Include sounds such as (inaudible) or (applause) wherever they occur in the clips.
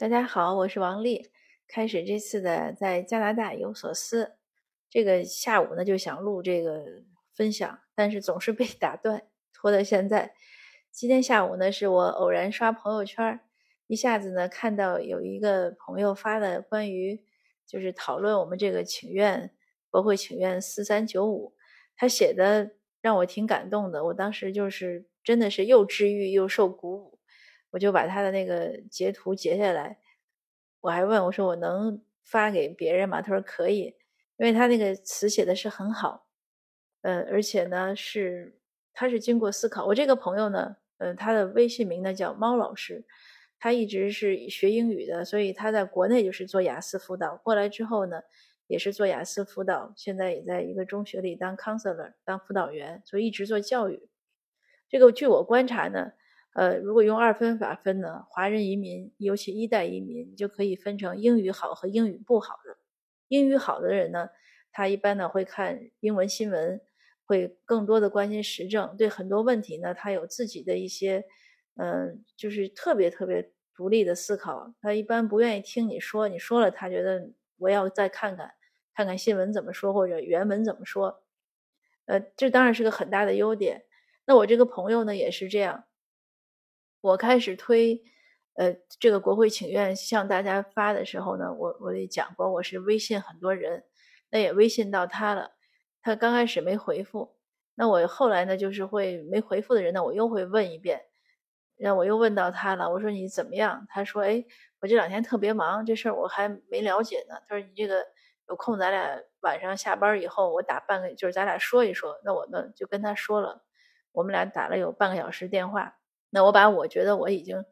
大家好，我是王丽。开始这次的在加拿大有所思，这个下午呢就想录这个分享，但是总是被 (laughs) 打断，拖到现在。今天下午呢，是我偶然刷朋友圈，一下子呢看到有一个朋友发的关于就是讨论我们这个请愿国会请愿四三九五，他写的让我挺感动的。我当时就是真的是又治愈又受鼓舞。我就把他的那个截图截下来，我还问我说：“我能发给别人吗？”他说：“可以，因为他那个词写的是很好，呃，而且呢是他是经过思考。我这个朋友呢，呃，他的微信名呢叫猫老师，他一直是学英语的，所以他在国内就是做雅思辅导，过来之后呢也是做雅思辅导，现在也在一个中学里当 counselor 当辅导员，所以一直做教育。这个据我观察呢。呃，如果用二分法分呢，华人移民，尤其一代移民，就可以分成英语好和英语不好的。英语好的人呢，他一般呢会看英文新闻，会更多的关心时政，对很多问题呢，他有自己的一些，嗯，就是特别特别独立的思考。他一般不愿意听你说，你说了，他觉得我要再看看，看看新闻怎么说或者原文怎么说。呃，这当然是个很大的优点。那我这个朋友呢，也是这样。我开始推，呃，这个国会请愿向大家发的时候呢，我我也讲过，我是微信很多人，那也微信到他了，他刚开始没回复，那我后来呢，就是会没回复的人呢，我又会问一遍，然后我又问到他了，我说你怎么样？他说，哎，我这两天特别忙，这事儿我还没了解呢。他说你这个有空，咱俩晚上下班以后，我打半个，就是咱俩说一说。那我呢就跟他说了，我们俩打了有半个小时电话。那我把我觉得我已经，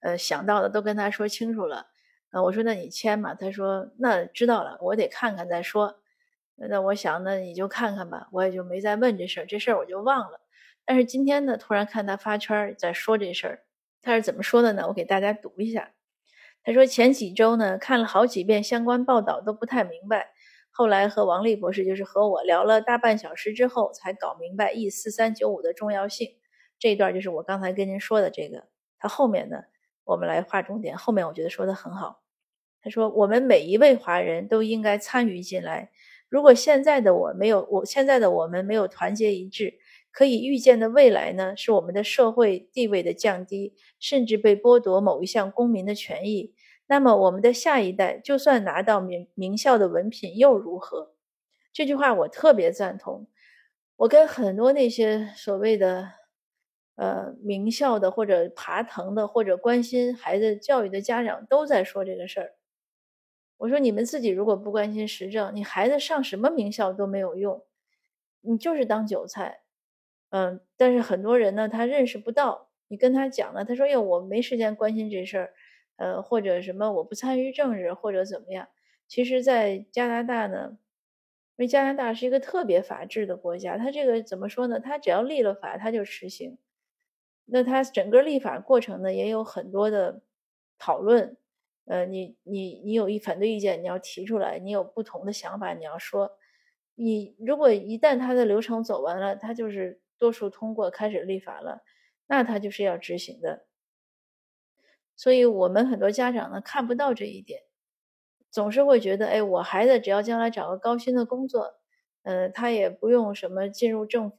呃想到的都跟他说清楚了，呃我说那你签嘛？他说那知道了，我得看看再说。那我想那你就看看吧，我也就没再问这事儿，这事儿我就忘了。但是今天呢，突然看他发圈在说这事儿，他是怎么说的呢？我给大家读一下。他说前几周呢看了好几遍相关报道都不太明白，后来和王丽博士就是和我聊了大半小时之后才搞明白 E 四三九五的重要性。这一段就是我刚才跟您说的这个，他后面呢，我们来划重点。后面我觉得说的很好。他说，我们每一位华人都应该参与进来。如果现在的我没有，我现在的我们没有团结一致，可以预见的未来呢，是我们的社会地位的降低，甚至被剥夺某一项公民的权益。那么，我们的下一代就算拿到名名校的文凭又如何？这句话我特别赞同。我跟很多那些所谓的。呃，名校的或者爬藤的或者关心孩子教育的家长都在说这个事儿。我说你们自己如果不关心时政，你孩子上什么名校都没有用，你就是当韭菜。嗯，但是很多人呢，他认识不到。你跟他讲了，他说：“哟，我没时间关心这事儿。”呃，或者什么我不参与政治或者怎么样。其实，在加拿大呢，因为加拿大是一个特别法治的国家，他这个怎么说呢？他只要立了法，他就实行。那它整个立法过程呢，也有很多的讨论。呃，你你你有一反对意见，你要提出来；你有不同的想法，你要说。你如果一旦它的流程走完了，它就是多数通过开始立法了，那它就是要执行的。所以我们很多家长呢看不到这一点，总是会觉得，哎，我孩子只要将来找个高薪的工作，嗯，他也不用什么进入政府，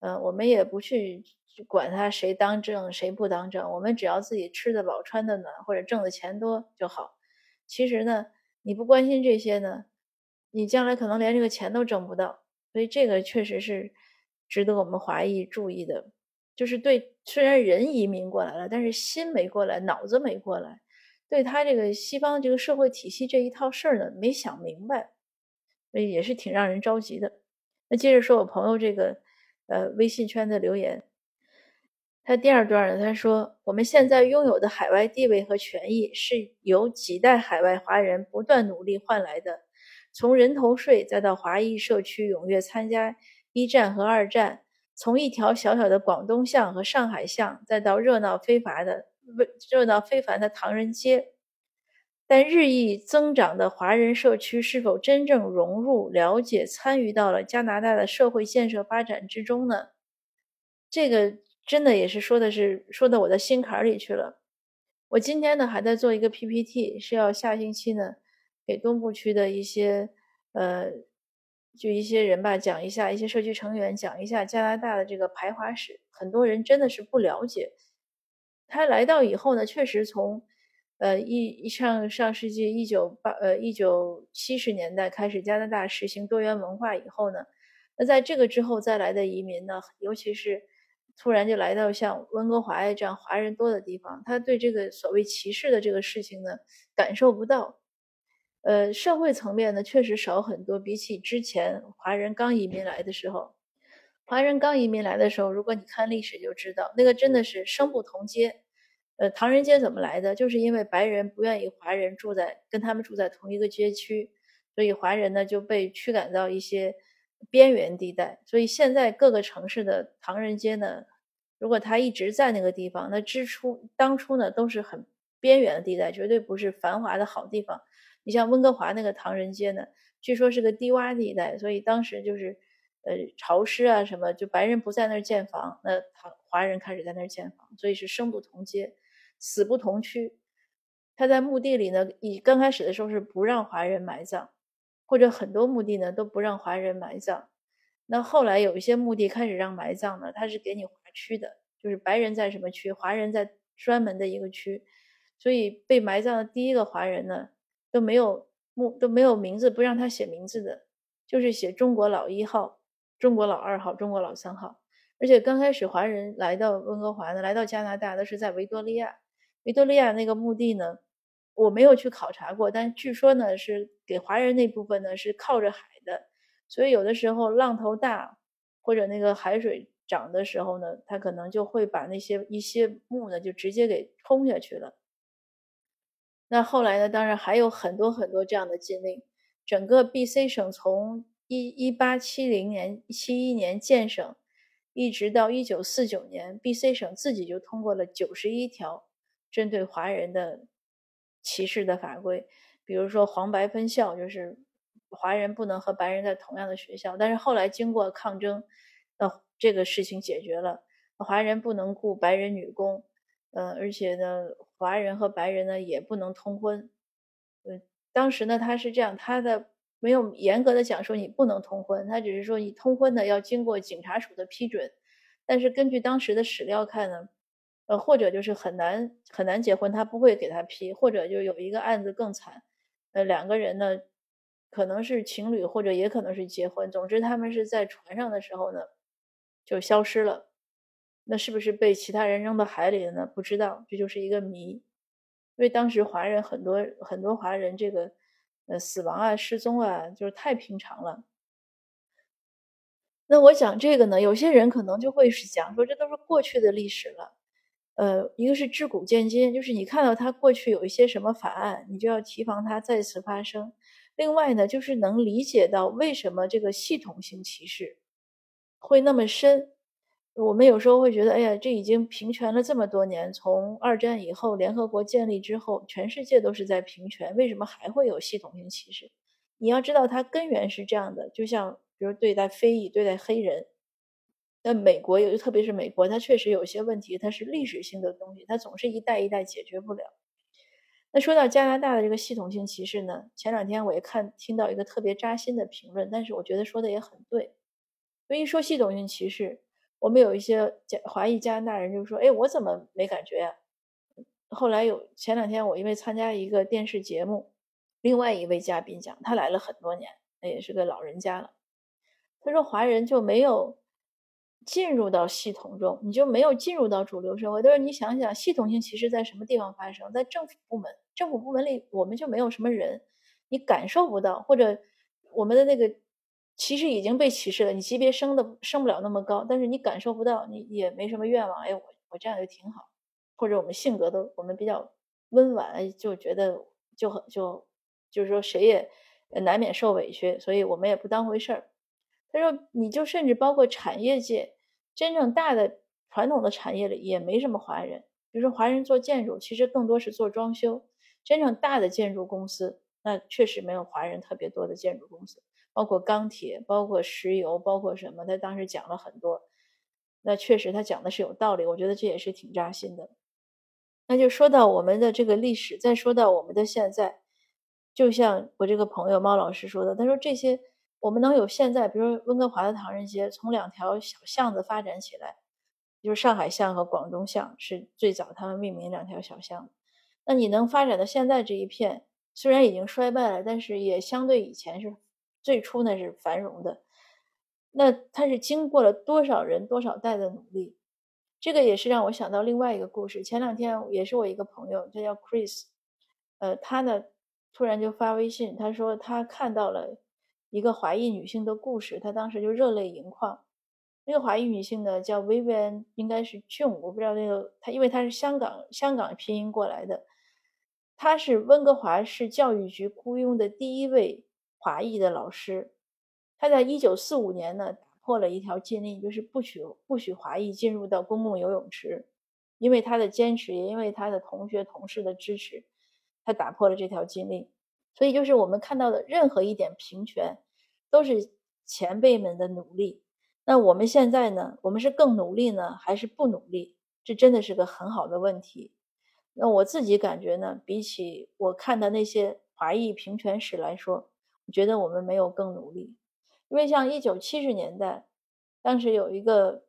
嗯，我们也不去。管他谁当政谁不当政，我们只要自己吃得饱穿得暖或者挣的钱多就好。其实呢，你不关心这些呢，你将来可能连这个钱都挣不到。所以这个确实是值得我们华裔注意的。就是对，虽然人移民过来了，但是心没过来，脑子没过来，对他这个西方这个社会体系这一套事儿呢，没想明白，所以也是挺让人着急的。那接着说我朋友这个呃微信圈的留言。他第二段呢，他说：“我们现在拥有的海外地位和权益，是由几代海外华人不断努力换来的。从人头税，再到华裔社区踊跃参加一战和二战；从一条小小的广东巷和上海巷，再到热闹非凡的热闹非凡的唐人街。但日益增长的华人社区是否真正融入、了解、参与到了加拿大的社会建设发展之中呢？这个。”真的也是说的是说到我的心坎里去了。我今天呢还在做一个 PPT，是要下星期呢给东部区的一些呃，就一些人吧讲一下，一些社区成员讲一下加拿大的这个排华史。很多人真的是不了解。他来到以后呢，确实从呃一一上上世纪一九八呃一九七十年代开始，加拿大实行多元文化以后呢，那在这个之后再来的移民呢，尤其是。突然就来到像温哥华呀这样华人多的地方，他对这个所谓歧视的这个事情呢感受不到。呃，社会层面呢确实少很多，比起之前华人刚移民来的时候，华人刚移民来的时候，如果你看历史就知道，那个真的是生不同街。呃，唐人街怎么来的？就是因为白人不愿意华人住在跟他们住在同一个街区，所以华人呢就被驱赶到一些。边缘地带，所以现在各个城市的唐人街呢，如果他一直在那个地方，那之初当初呢都是很边缘的地带，绝对不是繁华的好地方。你像温哥华那个唐人街呢，据说是个低洼地带，所以当时就是呃潮湿啊什么，就白人不在那儿建房，那唐华人开始在那儿建房，所以是生不同街，死不同区。他在墓地里呢，以刚开始的时候是不让华人埋葬。或者很多墓地呢都不让华人埋葬，那后来有一些墓地开始让埋葬呢，它是给你划区的，就是白人在什么区，华人在专门的一个区，所以被埋葬的第一个华人呢都没有墓都没有名字，不让他写名字的，就是写中国老一号、中国老二号、中国老三号。而且刚开始华人来到温哥华呢，来到加拿大的是在维多利亚，维多利亚那个墓地呢。我没有去考察过，但据说呢是给华人那部分呢是靠着海的，所以有的时候浪头大或者那个海水涨的时候呢，它可能就会把那些一些墓呢就直接给冲下去了。那后来呢，当然还有很多很多这样的禁令。整个 B.C 省从一一八七零年七一年建省，一直到一九四九年，B.C 省自己就通过了九十一条针对华人的。歧视的法规，比如说黄白分校，就是华人不能和白人在同样的学校。但是后来经过抗争，那这个事情解决了，华人不能雇白人女工，嗯，而且呢，华人和白人呢也不能通婚。嗯，当时呢他是这样，他的没有严格的讲说你不能通婚，他只是说你通婚呢要经过警察署的批准。但是根据当时的史料看呢。呃，或者就是很难很难结婚，他不会给他批；或者就有一个案子更惨，呃，两个人呢，可能是情侣，或者也可能是结婚。总之，他们是在船上的时候呢，就消失了。那是不是被其他人扔到海里了呢？不知道，这就是一个谜。因为当时华人很多很多华人这个呃死亡啊、失踪啊，就是太平常了。那我讲这个呢，有些人可能就会是讲说，这都是过去的历史了。呃，一个是知古见今，就是你看到他过去有一些什么法案，你就要提防它再次发生。另外呢，就是能理解到为什么这个系统性歧视会那么深。我们有时候会觉得，哎呀，这已经平权了这么多年，从二战以后，联合国建立之后，全世界都是在平权，为什么还会有系统性歧视？你要知道，它根源是这样的，就像比如对待非裔、对待黑人。那美国有，特别是美国，它确实有些问题，它是历史性的东西，它总是一代一代解决不了。那说到加拿大的这个系统性歧视呢，前两天我也看听到一个特别扎心的评论，但是我觉得说的也很对。所以说系统性歧视，我们有一些加华裔加拿大人就说：“哎，我怎么没感觉呀？”后来有前两天我因为参加一个电视节目，另外一位嘉宾讲，他来了很多年，那也是个老人家了，他说华人就没有。进入到系统中，你就没有进入到主流社会。但是你想想，系统性歧视在什么地方发生？在政府部门，政府部门里我们就没有什么人，你感受不到，或者我们的那个其实已经被歧视了，你级别升的升不了那么高，但是你感受不到，你也没什么愿望。哎，我我这样就挺好，或者我们性格都我们比较温婉，就觉得就很就就是说谁也难免受委屈，所以我们也不当回事儿。他说，你就甚至包括产业界。真正大的传统的产业里也没什么华人，比如说华人做建筑，其实更多是做装修。真正大的建筑公司，那确实没有华人特别多的建筑公司，包括钢铁，包括石油，包括什么？他当时讲了很多，那确实他讲的是有道理，我觉得这也是挺扎心的。那就说到我们的这个历史，再说到我们的现在，就像我这个朋友猫老师说的，他说这些我们能有现在，比如温哥华的唐人街，从两条小巷子发展起来，就是上海巷和广东巷是最早他们命名两条小巷。那你能发展到现在这一片，虽然已经衰败了，但是也相对以前是最初那是繁荣的。那它是经过了多少人多少代的努力？这个也是让我想到另外一个故事。前两天也是我一个朋友，他叫 Chris，呃，他呢突然就发微信，他说他看到了一个华裔女性的故事，她当时就热泪盈眶。那个华裔女性呢叫 Vivian，应该是 June，我不知道那个她，因为她是香港香港拼音过来的，她是温哥华市教育局雇佣的第一位华裔的老师。她在一九四五年呢。打破了一条禁令，就是不许不许华裔进入到公共游泳池。因为他的坚持，也因为他的同学同事的支持，他打破了这条禁令。所以，就是我们看到的任何一点平权，都是前辈们的努力。那我们现在呢？我们是更努力呢，还是不努力？这真的是个很好的问题。那我自己感觉呢，比起我看的那些华裔平权史来说，我觉得我们没有更努力。因为像一九七十年代，当时有一个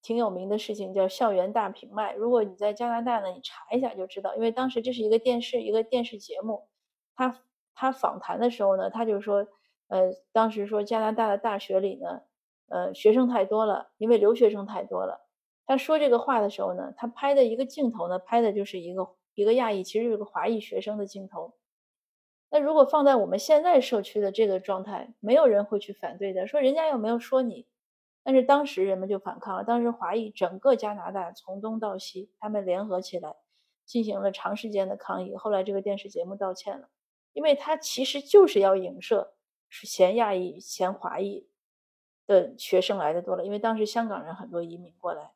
挺有名的事情叫校园大平卖。如果你在加拿大呢，你查一下就知道。因为当时这是一个电视一个电视节目，它他访谈的时候呢，他就说，呃，当时说加拿大的大学里呢，呃，学生太多了，因为留学生太多了。他说这个话的时候呢，他拍的一个镜头呢，拍的就是一个一个亚裔，其实是个华裔学生的镜头。那如果放在我们现在社区的这个状态，没有人会去反对的，说人家又没有说你。但是当时人们就反抗了，当时华裔整个加拿大从东到西，他们联合起来进行了长时间的抗议。后来这个电视节目道歉了，因为他其实就是要影射是嫌亚裔、嫌华裔的学生来的多了，因为当时香港人很多移民过来。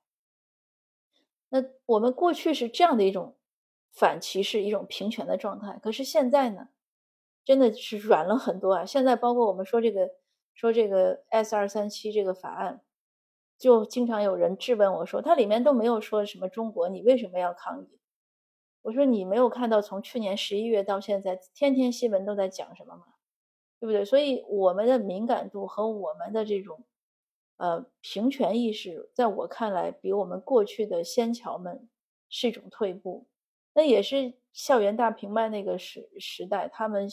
那我们过去是这样的一种反歧视、一种平权的状态，可是现在呢？真的是软了很多啊！现在包括我们说这个说这个 S 二三七这个法案，就经常有人质问我说，它里面都没有说什么中国，你为什么要抗议？我说你没有看到从去年十一月到现在，天天新闻都在讲什么吗？对不对？所以我们的敏感度和我们的这种呃平权意识，在我看来，比我们过去的先侨们是一种退步。那也是校园大平卖那个时时代，他们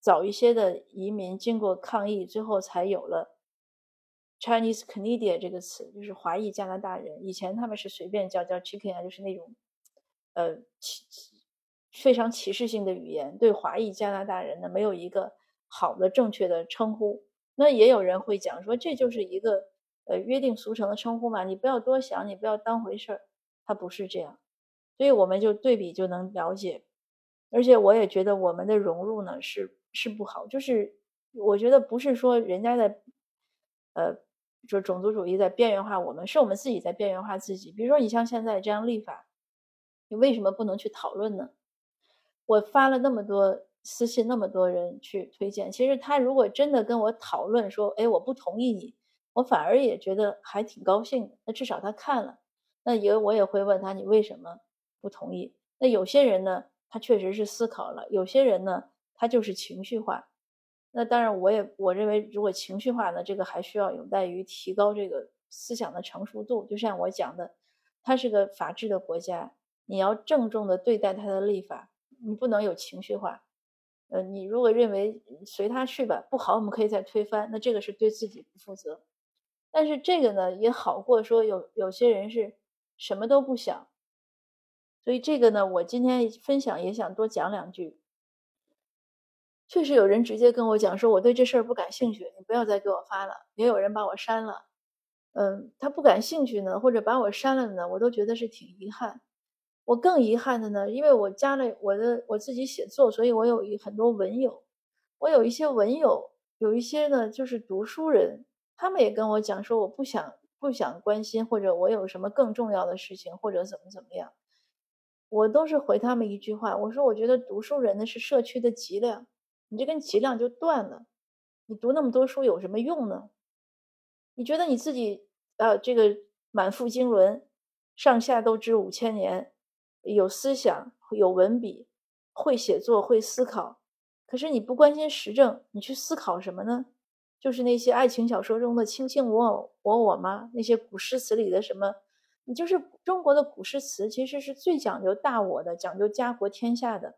早一些的移民经过抗议，最后才有了 Chinese Canadian 这个词，就是华裔加拿大人。以前他们是随便叫叫 Chicken 啊，就是那种呃歧非常歧视性的语言，对华裔加拿大人呢没有一个好的正确的称呼。那也有人会讲说，这就是一个呃约定俗成的称呼嘛，你不要多想，你不要当回事儿，它不是这样。所以我们就对比就能了解，而且我也觉得我们的融入呢是是不好，就是我觉得不是说人家在，呃，说种族主义在边缘化我们，是我们自己在边缘化自己。比如说你像现在这样立法，你为什么不能去讨论呢？我发了那么多私信，那么多人去推荐，其实他如果真的跟我讨论说，哎，我不同意你，我反而也觉得还挺高兴的。那至少他看了，那也我也会问他，你为什么？不同意。那有些人呢，他确实是思考了；有些人呢，他就是情绪化。那当然，我也我认为，如果情绪化呢，这个还需要有待于提高这个思想的成熟度。就像我讲的，它是个法治的国家，你要郑重的对待他的立法，你不能有情绪化。呃，你如果认为随他去吧，不好，我们可以再推翻，那这个是对自己不负责。但是这个呢，也好过说有有些人是什么都不想。所以这个呢，我今天分享也想多讲两句。确实有人直接跟我讲说，我对这事儿不感兴趣，你不要再给我发了。也有人把我删了，嗯，他不感兴趣呢，或者把我删了呢，我都觉得是挺遗憾。我更遗憾的呢，因为我加了我的我自己写作，所以我有一很多文友，我有一些文友，有一些呢就是读书人，他们也跟我讲说，我不想不想关心，或者我有什么更重要的事情，或者怎么怎么样。我都是回他们一句话，我说我觉得读书人呢是社区的脊梁，你这根脊梁就断了，你读那么多书有什么用呢？你觉得你自己呃这个满腹经纶，上下都知五千年，有思想、有文笔、会写作、会思考。可是你不关心时政，你去思考什么呢？就是那些爱情小说中的卿卿我我我我吗？那些古诗词里的什么？你就是中国的古诗词，其实是最讲究大我的，讲究家国天下的。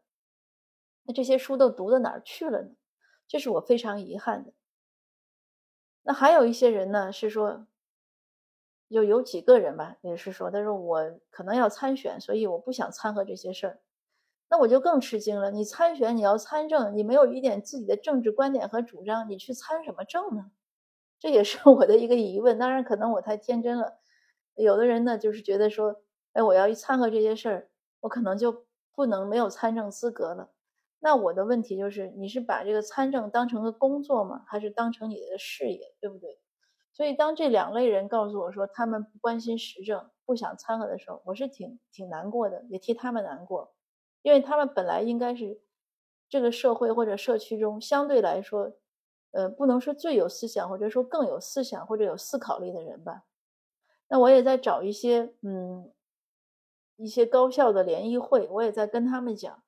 那这些书都读到哪儿去了呢？这是我非常遗憾的。那还有一些人呢，是说，就有几个人吧，也是说，他说我可能要参选，所以我不想掺和这些事儿。那我就更吃惊了。你参选，你要参政，你没有一点自己的政治观点和主张，你去参什么政呢？这也是我的一个疑问。当然，可能我太天真了。有的人呢，就是觉得说，哎，我要一掺和这些事儿，我可能就不能没有参政资格了。那我的问题就是，你是把这个参政当成个工作吗？还是当成你的事业，对不对？所以，当这两类人告诉我说他们不关心时政，不想掺和的时候，我是挺挺难过的，也替他们难过。因为他们本来应该是这个社会或者社区中相对来说，呃，不能说最有思想，或者说更有思想或者有思考力的人吧。那我也在找一些，嗯，一些高校的联谊会，我也在跟他们讲，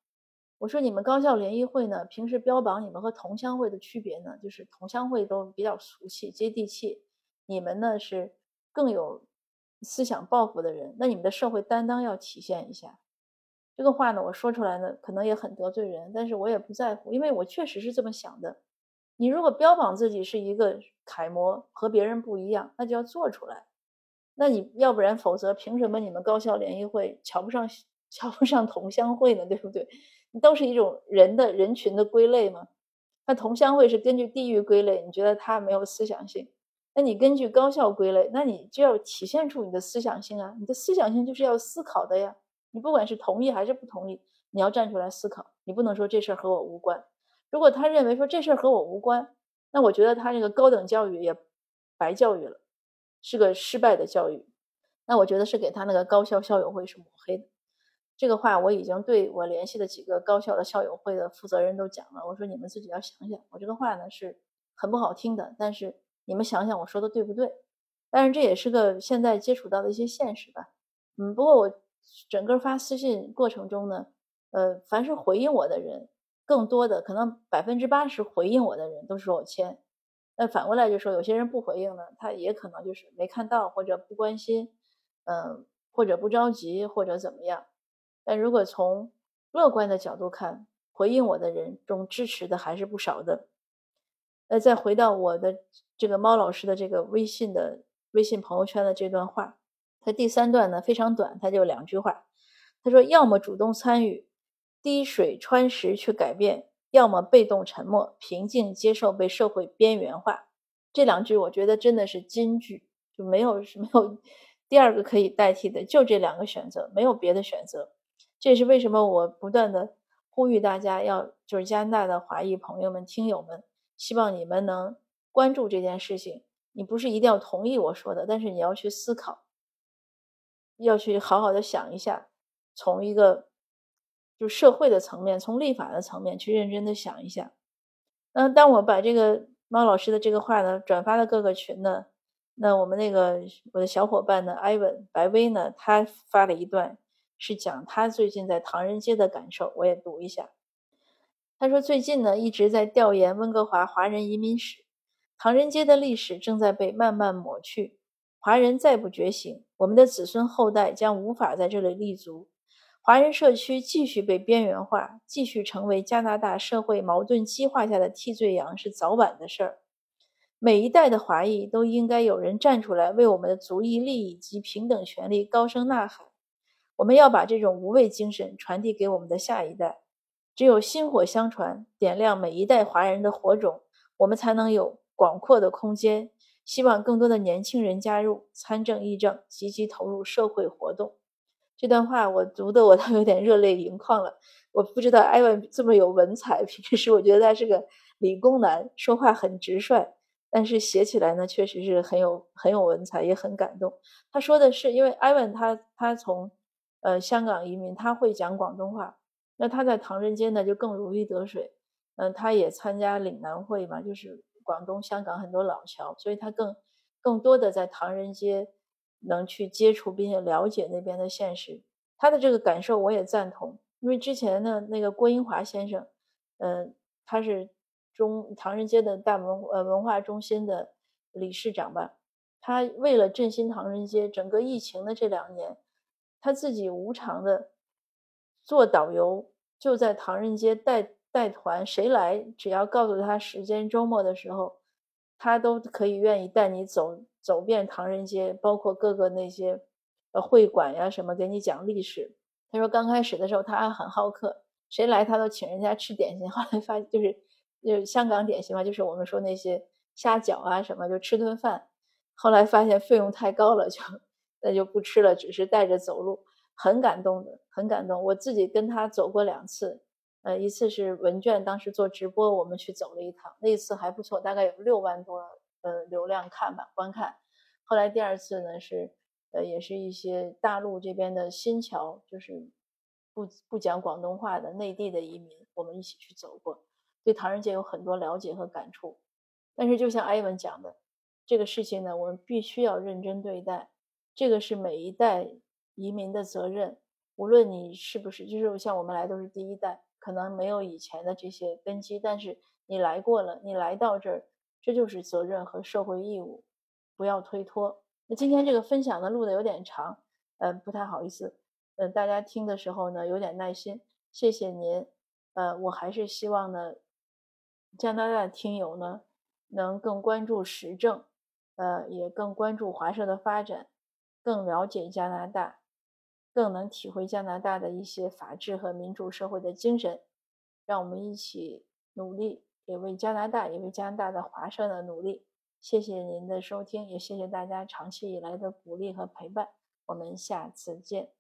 我说你们高校联谊会呢，平时标榜你们和同乡会的区别呢，就是同乡会都比较俗气、接地气，你们呢是更有思想抱负的人，那你们的社会担当要体现一下。这个话呢，我说出来呢，可能也很得罪人，但是我也不在乎，因为我确实是这么想的。你如果标榜自己是一个楷模，和别人不一样，那就要做出来。那你要不然，否则凭什么你们高校联谊会瞧不上瞧不上同乡会呢？对不对？你都是一种人的人群的归类嘛。那同乡会是根据地域归类，你觉得他没有思想性？那你根据高校归类，那你就要体现出你的思想性啊！你的思想性就是要思考的呀。你不管是同意还是不同意，你要站出来思考。你不能说这事儿和我无关。如果他认为说这事儿和我无关，那我觉得他这个高等教育也白教育了，是个失败的教育。那我觉得是给他那个高校校友会是抹黑的。这个话我已经对我联系的几个高校的校友会的负责人都讲了。我说你们自己要想想，我这个话呢是很不好听的，但是你们想想我说的对不对？但是这也是个现在接触到的一些现实吧。嗯，不过我。整个发私信过程中呢，呃，凡是回应我的人，更多的可能百分之八十回应我的人都是我签。那反过来就说，有些人不回应呢，他也可能就是没看到或者不关心，嗯，或者不着急或者怎么样。但如果从乐观的角度看，回应我的人中支持的还是不少的。呃再回到我的这个猫老师的这个微信的微信朋友圈的这段话。他第三段呢非常短，他就两句话。他说：“要么主动参与，滴水穿石去改变；要么被动沉默，平静接受被社会边缘化。”这两句我觉得真的是金句，就没有没有第二个可以代替的，就这两个选择，没有别的选择。这也是为什么我不断的呼吁大家要，就是加拿大的华裔朋友们、听友们，希望你们能关注这件事情。你不是一定要同意我说的，但是你要去思考。要去好好的想一下，从一个就社会的层面，从立法的层面去认真的想一下。那当我把这个猫老师的这个话呢转发到各个群呢，那我们那个我的小伙伴呢，艾文白薇呢，他发了一段是讲他最近在唐人街的感受，我也读一下。他说最近呢一直在调研温哥华华人移民史，唐人街的历史正在被慢慢抹去。华人再不觉醒，我们的子孙后代将无法在这里立足。华人社区继续被边缘化，继续成为加拿大社会矛盾激化下的替罪羊，是早晚的事儿。每一代的华裔都应该有人站出来，为我们的族裔利益及平等权利高声呐喊。我们要把这种无畏精神传递给我们的下一代。只有薪火相传，点亮每一代华人的火种，我们才能有广阔的空间。希望更多的年轻人加入参政议政，积极投入社会活动。这段话我读的我都有点热泪盈眶了。我不知道艾文这么有文采，平时我觉得他是个理工男，说话很直率，但是写起来呢，确实是很有很有文采，也很感动。他说的是，因为艾文他他从呃香港移民，他会讲广东话，那他在唐人街呢就更如鱼得水。嗯，他也参加岭南会嘛，就是。广东、香港很多老桥，所以他更更多的在唐人街能去接触并且了解那边的现实。他的这个感受我也赞同，因为之前呢，那个郭英华先生，嗯，他是中唐人街的大文呃文化中心的理事长吧，他为了振兴唐人街，整个疫情的这两年，他自己无偿的做导游，就在唐人街带带团，谁来只要告诉他时间，周末的时候，他都可以愿意带你走走遍唐人街，包括各个那些。呃，会馆呀什么，给你讲历史。他说刚开始的时候他还很好客，谁来他都请人家吃点心。(laughs) 后来发就是就是香港点心嘛，就是我们说那些虾饺啊什么，就吃顿饭。后来发现费用太高了，就 (laughs) 那就不吃了，只是带着走路，很感动的，很感动。我自己跟他走过两次，呃，一次是文卷当时做直播，我们去走了一趟，那一次还不错，大概有六万多呃流量看吧观看。后来第二次呢是。呃，也是一些大陆这边的新侨，就是不不讲广东话的内地的移民，我们一起去走过，对唐人街有很多了解和感触。但是，就像艾文讲的，这个事情呢，我们必须要认真对待，这个是每一代移民的责任。无论你是不是，就是像我们来都是第一代，可能没有以前的这些根基，但是你来过了，你来到这儿，这就是责任和社会义务，不要推脱。那今天这个分享呢录的有点长，嗯，不太好意思，嗯，大家听的时候呢有点耐心，谢谢您，呃，我还是希望呢，加拿大听友呢能更关注时政，呃，也更关注华社的发展，更了解加拿大，更能体会加拿大的一些法治和民主社会的精神，让我们一起努力，也为加拿大，也为加拿大的华社的努力。谢谢您的收听，也谢谢大家长期以来的鼓励和陪伴。我们下次见。